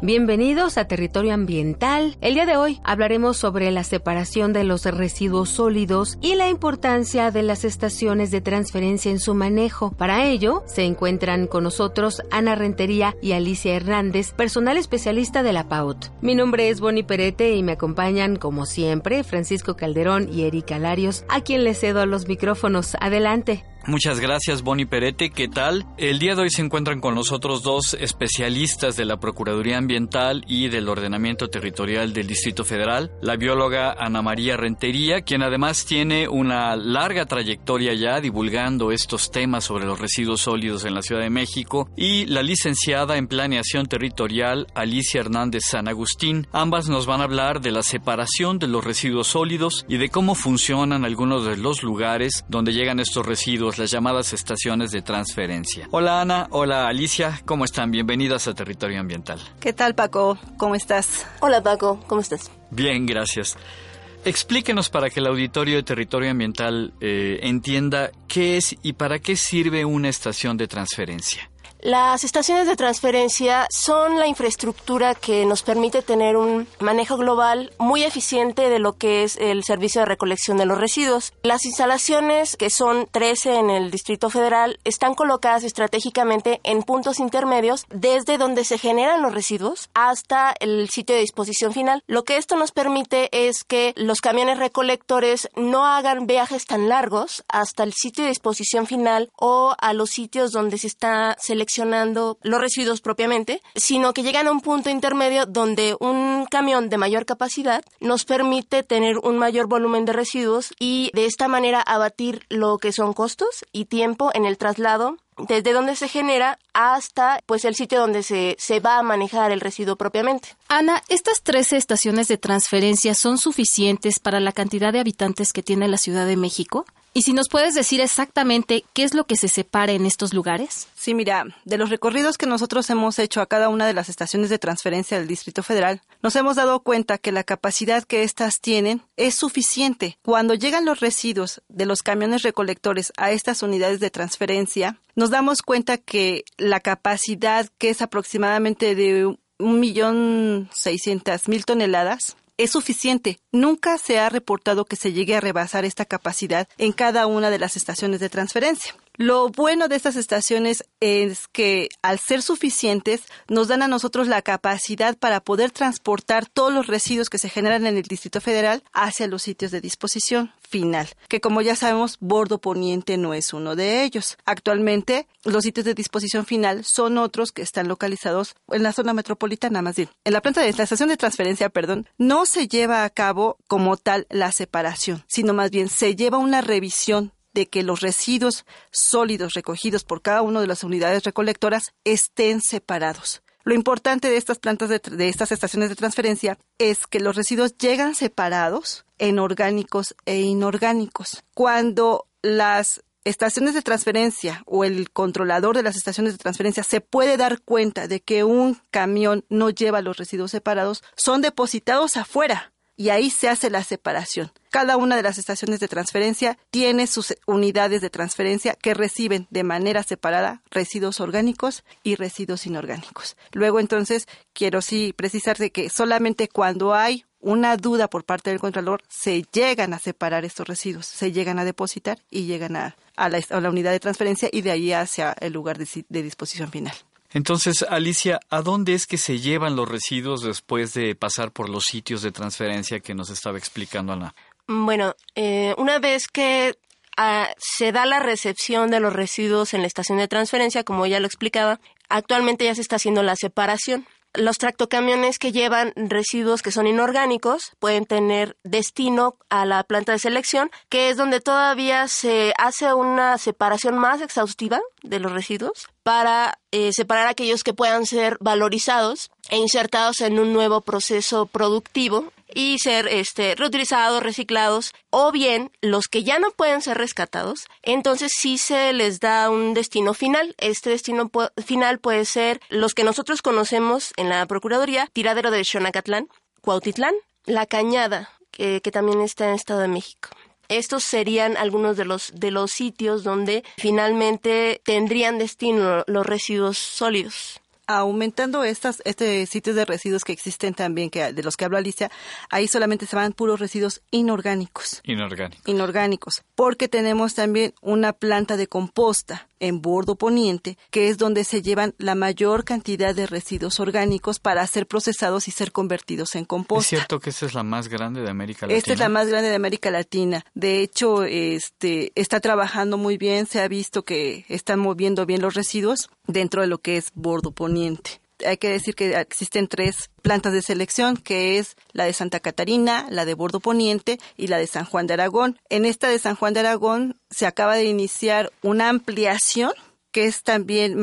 Bienvenidos a Territorio Ambiental. El día de hoy hablaremos sobre la separación de los residuos sólidos y la importancia de las estaciones de transferencia en su manejo. Para ello, se encuentran con nosotros Ana Rentería y Alicia Hernández, personal especialista de la PAUT. Mi nombre es Bonnie Perete y me acompañan, como siempre, Francisco Calderón y Erika Larios, a quien le cedo los micrófonos. Adelante. Muchas gracias, Bonnie Perete. ¿Qué tal? El día de hoy se encuentran con nosotros dos especialistas de la Procuraduría Ambiental y del Ordenamiento Territorial del Distrito Federal, la bióloga Ana María Rentería, quien además tiene una larga trayectoria ya divulgando estos temas sobre los residuos sólidos en la Ciudad de México, y la licenciada en Planeación Territorial Alicia Hernández San Agustín. Ambas nos van a hablar de la separación de los residuos sólidos y de cómo funcionan algunos de los lugares donde llegan estos residuos las llamadas estaciones de transferencia. Hola Ana, hola Alicia, ¿cómo están? Bienvenidas a Territorio Ambiental. ¿Qué tal Paco? ¿Cómo estás? Hola Paco, ¿cómo estás? Bien, gracias. Explíquenos para que el auditorio de Territorio Ambiental eh, entienda qué es y para qué sirve una estación de transferencia. Las estaciones de transferencia son la infraestructura que nos permite tener un manejo global muy eficiente de lo que es el servicio de recolección de los residuos. Las instalaciones, que son 13 en el Distrito Federal, están colocadas estratégicamente en puntos intermedios desde donde se generan los residuos hasta el sitio de disposición final. Lo que esto nos permite es que los camiones recolectores no hagan viajes tan largos hasta el sitio de disposición final o a los sitios donde se está seleccionando los residuos propiamente, sino que llegan a un punto intermedio donde un camión de mayor capacidad nos permite tener un mayor volumen de residuos y de esta manera abatir lo que son costos y tiempo en el traslado desde donde se genera hasta pues el sitio donde se, se va a manejar el residuo propiamente. Ana, ¿estas 13 estaciones de transferencia son suficientes para la cantidad de habitantes que tiene la Ciudad de México? Y si nos puedes decir exactamente qué es lo que se separa en estos lugares. Sí, mira, de los recorridos que nosotros hemos hecho a cada una de las estaciones de transferencia del Distrito Federal, nos hemos dado cuenta que la capacidad que éstas tienen es suficiente. Cuando llegan los residuos de los camiones recolectores a estas unidades de transferencia, nos damos cuenta que la capacidad, que es aproximadamente de un millón seiscientas mil toneladas, es suficiente. Nunca se ha reportado que se llegue a rebasar esta capacidad en cada una de las estaciones de transferencia. Lo bueno de estas estaciones es que al ser suficientes nos dan a nosotros la capacidad para poder transportar todos los residuos que se generan en el Distrito Federal hacia los sitios de disposición final, que como ya sabemos, Bordo Poniente no es uno de ellos. Actualmente, los sitios de disposición final son otros que están localizados en la zona metropolitana, más bien. En la planta de la estación de transferencia, perdón, no se lleva a cabo como tal la separación, sino más bien se lleva una revisión de que los residuos sólidos recogidos por cada una de las unidades recolectoras estén separados. Lo importante de estas plantas de, estas estaciones de transferencia es que los residuos llegan separados en orgánicos e inorgánicos. Cuando las estaciones de transferencia o el controlador de las estaciones de transferencia se puede dar cuenta de que un camión no lleva los residuos separados, son depositados afuera y ahí se hace la separación. Cada una de las estaciones de transferencia tiene sus unidades de transferencia que reciben de manera separada residuos orgánicos y residuos inorgánicos. Luego entonces quiero sí precisar de que solamente cuando hay una duda por parte del controlador, se llegan a separar estos residuos, se llegan a depositar y llegan a, la, unidad de transferencia y de ahí hacia el lugar de disposición final. Entonces, Alicia, ¿a dónde es que se llevan los residuos después de pasar por los sitios de transferencia que nos estaba explicando Ana? Bueno, eh, una vez que ah, se da la recepción de los residuos en la estación de transferencia, como ya lo explicaba, actualmente ya se está haciendo la separación los tractocamiones que llevan residuos que son inorgánicos pueden tener destino a la planta de selección, que es donde todavía se hace una separación más exhaustiva de los residuos para eh, separar aquellos que puedan ser valorizados e insertados en un nuevo proceso productivo y ser este, reutilizados, reciclados, o bien los que ya no pueden ser rescatados, entonces sí se les da un destino final. Este destino final puede ser los que nosotros conocemos en la Procuraduría, tiradero de Xonacatlán, Cuautitlán, La Cañada, que, también está en el Estado de México. Estos serían algunos de los, de los sitios donde finalmente tendrían destino los residuos sólidos aumentando estas este sitios de residuos que existen también que de los que habló Alicia, ahí solamente se van puros residuos inorgánicos. Inorgánicos. Inorgánicos, porque tenemos también una planta de composta en Bordo Poniente, que es donde se llevan la mayor cantidad de residuos orgánicos para ser procesados y ser convertidos en composta. Es cierto que esta es la más grande de América Latina. Esta es la más grande de América Latina. De hecho, este está trabajando muy bien, se ha visto que están moviendo bien los residuos dentro de lo que es Bordo Poniente. Hay que decir que existen tres plantas de selección, que es la de Santa Catarina, la de Bordo Poniente y la de San Juan de Aragón. En esta de San Juan de Aragón se acaba de iniciar una ampliación que es también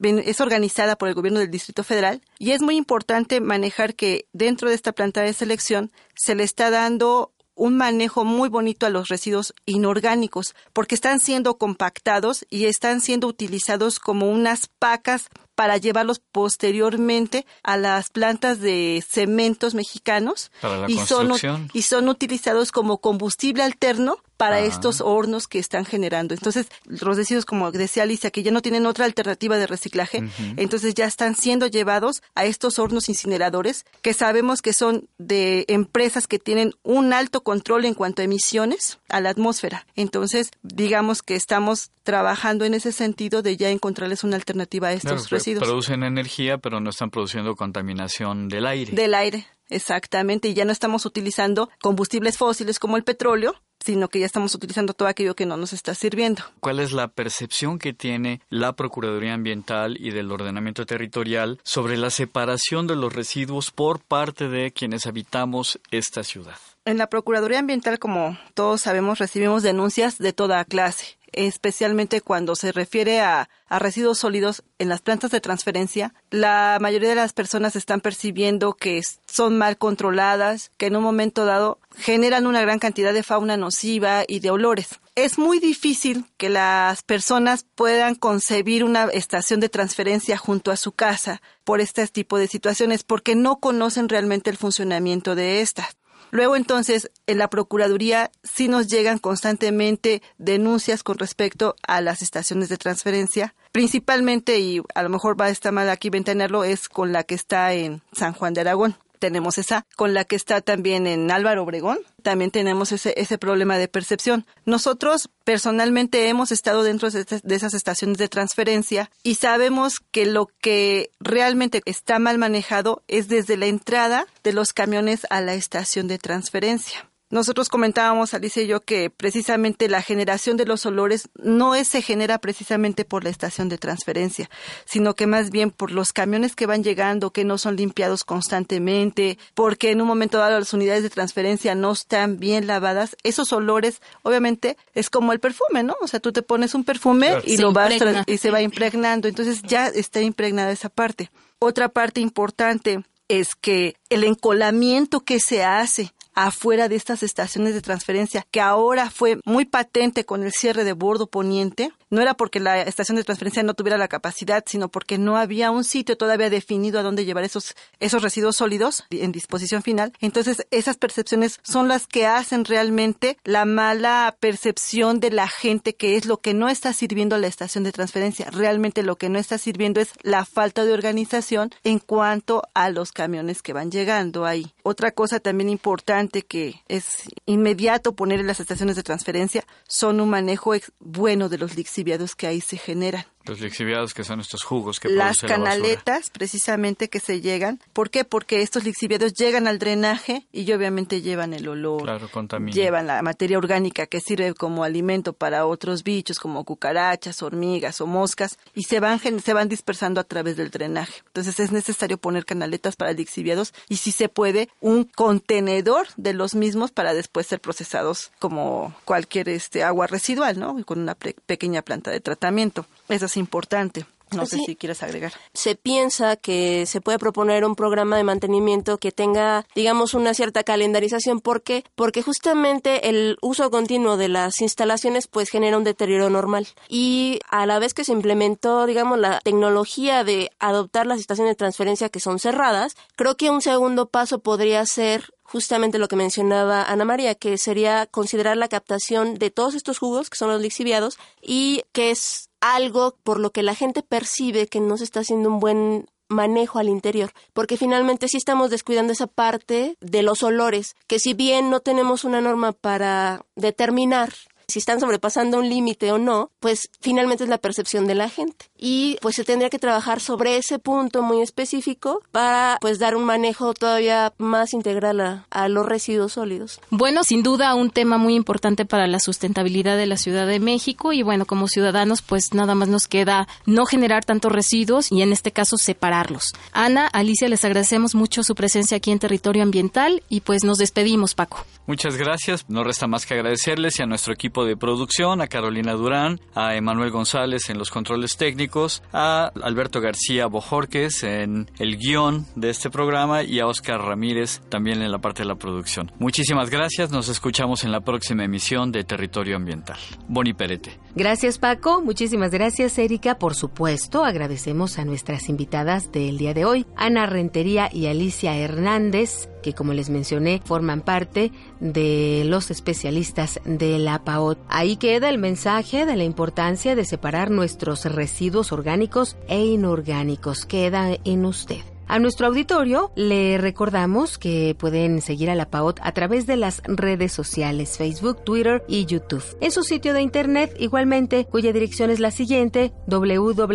es organizada por el gobierno del Distrito Federal y es muy importante manejar que dentro de esta planta de selección se le está dando un manejo muy bonito a los residuos inorgánicos, porque están siendo compactados y están siendo utilizados como unas pacas para llevarlos posteriormente a las plantas de cementos mexicanos y, son, y son utilizados como combustible alterno para estos hornos que están generando. Entonces, los residuos, como decía Alicia, que ya no tienen otra alternativa de reciclaje, entonces ya están siendo llevados a estos hornos incineradores que sabemos que son de empresas que tienen un alto control en cuanto a emisiones a la atmósfera. Entonces, digamos que estamos trabajando en ese sentido de ya encontrarles una alternativa a estos residuos. Producen energía, pero no están produciendo contaminación del aire. Del aire. Exactamente, y ya no estamos utilizando combustibles fósiles como el petróleo, sino que ya estamos utilizando todo aquello que no nos está sirviendo. ¿Cuál es la percepción que tiene la Procuraduría Ambiental y del ordenamiento territorial sobre la separación de los residuos por parte de quienes habitamos esta ciudad? En la Procuraduría Ambiental, como todos sabemos, recibimos denuncias de toda clase especialmente cuando se refiere a, residuos sólidos en las plantas de transferencia, la mayoría de las personas están percibiendo que son mal controladas, que en un momento dado generan una gran cantidad de fauna nociva y de olores. Es muy difícil que las personas puedan concebir una estación de transferencia junto a su casa por este tipo de situaciones porque no conocen realmente el funcionamiento de estas. Luego entonces en la Procuraduría sí nos llegan constantemente denuncias con respecto a las estaciones de transferencia, principalmente, y a lo mejor va a estar mal aquí ventanearlo, es con la que está en San Juan de Aragón tenemos esa, con la que está también en Álvaro Obregón, también tenemos ese, ese problema de percepción. Nosotros personalmente hemos estado dentro de, de esas estaciones de transferencia y sabemos que lo que realmente está mal manejado es desde la entrada de los camiones a la estación de transferencia. Nosotros comentábamos, Alicia y yo, que precisamente la generación de los olores no es, se genera precisamente por la estación de transferencia, sino que más bien por los camiones que van llegando, que no son limpiados constantemente, porque en un momento dado las unidades de transferencia no están bien lavadas. Esos olores, obviamente, es como el perfume, ¿no? O sea, tú te pones un perfume y lo vas y se va impregnando. Entonces ya está impregnada esa parte. Otra parte importante es que el encolamiento que se hace afuera de estas estaciones de transferencia, que ahora fue muy patente con el cierre de bordo poniente. No era porque la estación de transferencia no tuviera la capacidad, sino porque no había un sitio todavía definido a dónde llevar esos, esos residuos sólidos en disposición final. Entonces, esas percepciones son las que hacen realmente la mala percepción de la gente que es lo que no está sirviendo a la estación de transferencia. Realmente lo que no está sirviendo es la falta de organización en cuanto a los camiones que van llegando ahí. Otra cosa también importante que es inmediato poner en las estaciones de transferencia son un manejo bueno de los lixiviados que ahí se generan. Los lixiviados que son estos jugos que Las canaletas precisamente que se llegan. ¿Por qué? Porque estos lixiviados llegan al drenaje y obviamente llevan el olor. Claro, Llevan la materia orgánica que sirve como alimento para otros bichos como cucarachas, hormigas o moscas y se van, se van dispersando a través del drenaje. Entonces es necesario poner canaletas para lixiviados y si se puede un contenedor de los mismos para después ser procesados como cualquier este agua residual, ¿no? Con una pequeña planta de tratamiento. Eso es importante. No sé si quieres agregar. Se piensa que se puede proponer un programa de mantenimiento que tenga, digamos, una cierta calendarización. ¿Por qué? Porque justamente el uso continuo de las instalaciones pues genera un deterioro normal. Y a la vez que se implementó, digamos, la tecnología de adoptar las estaciones de transferencia que son cerradas, creo que un segundo paso podría ser justamente lo que mencionaba Ana María, que sería considerar la captación de todos estos jugos, que son los lixiviados, y que es algo por lo que la gente percibe que no se está haciendo un buen manejo al interior, porque finalmente sí estamos descuidando esa parte de los olores, que si bien no tenemos una norma para determinar si están sobrepasando un límite o no, pues finalmente es la percepción de la gente. Y pues se tendría que trabajar sobre ese punto muy específico para pues dar un manejo todavía más integral a, a los residuos sólidos. Bueno, sin duda un tema muy importante para la sustentabilidad de la Ciudad de México y bueno, como ciudadanos pues nada más nos queda no generar tantos residuos y en este caso separarlos. Ana, Alicia, les agradecemos mucho su presencia aquí en Territorio Ambiental y pues nos despedimos, Paco. Muchas gracias. No resta más que agradecerles y a nuestro equipo de producción, a Carolina Durán, a Emanuel González en los controles técnicos, a Alberto García Bojorques en el guion de este programa y a Oscar Ramírez también en la parte de la producción. Muchísimas gracias. Nos escuchamos en la próxima emisión de Territorio Ambiental. Boni Perete. Gracias Paco. Muchísimas gracias Erika. Por supuesto, agradecemos a nuestras invitadas del día de hoy, Ana Rentería y Alicia Hernández que como les mencioné forman parte de los especialistas de la Ahí queda el mensaje de la importancia de separar nuestros residuos orgánicos e inorgánicos. Queda en usted. A nuestro auditorio le recordamos que pueden seguir a la PAOT a través de las redes sociales Facebook, Twitter y YouTube. En su sitio de internet igualmente, cuya dirección es la siguiente www.paot.mx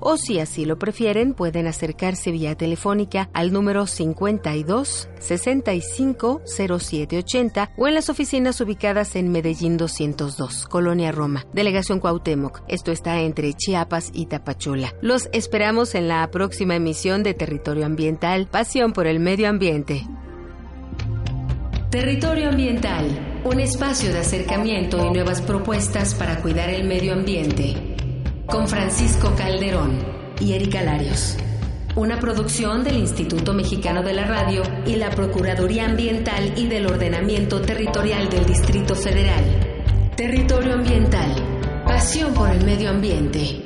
o si así lo prefieren, pueden acercarse vía telefónica al número 52 65 0780 o en las oficinas ubicadas en Medellín 202, Colonia Roma, Delegación Cuauhtémoc. Esto está entre Chiapas y Tapachula. Los esperamos en la próxima emisión de Territorio Ambiental, Pasión por el Medio Ambiente. Territorio Ambiental, un espacio de acercamiento y nuevas propuestas para cuidar el medio ambiente. Con Francisco Calderón y Erika Larios. Una producción del Instituto Mexicano de la Radio y la Procuraduría Ambiental y del Ordenamiento Territorial del Distrito Federal. Territorio Ambiental, pasión por el medio ambiente.